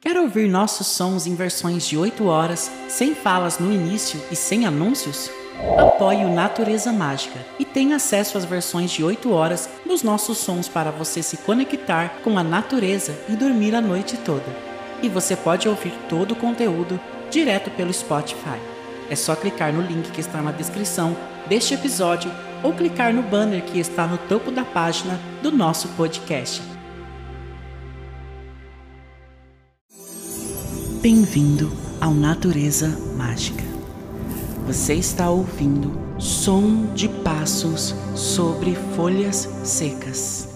Quer ouvir nossos sons em versões de 8 horas, sem falas no início e sem anúncios? Apoie o Natureza Mágica e tenha acesso às versões de 8 horas dos nossos sons para você se conectar com a natureza e dormir a noite toda. E você pode ouvir todo o conteúdo direto pelo Spotify. É só clicar no link que está na descrição deste episódio ou clicar no banner que está no topo da página do nosso podcast. Bem-vindo ao Natureza Mágica. Você está ouvindo som de passos sobre folhas secas.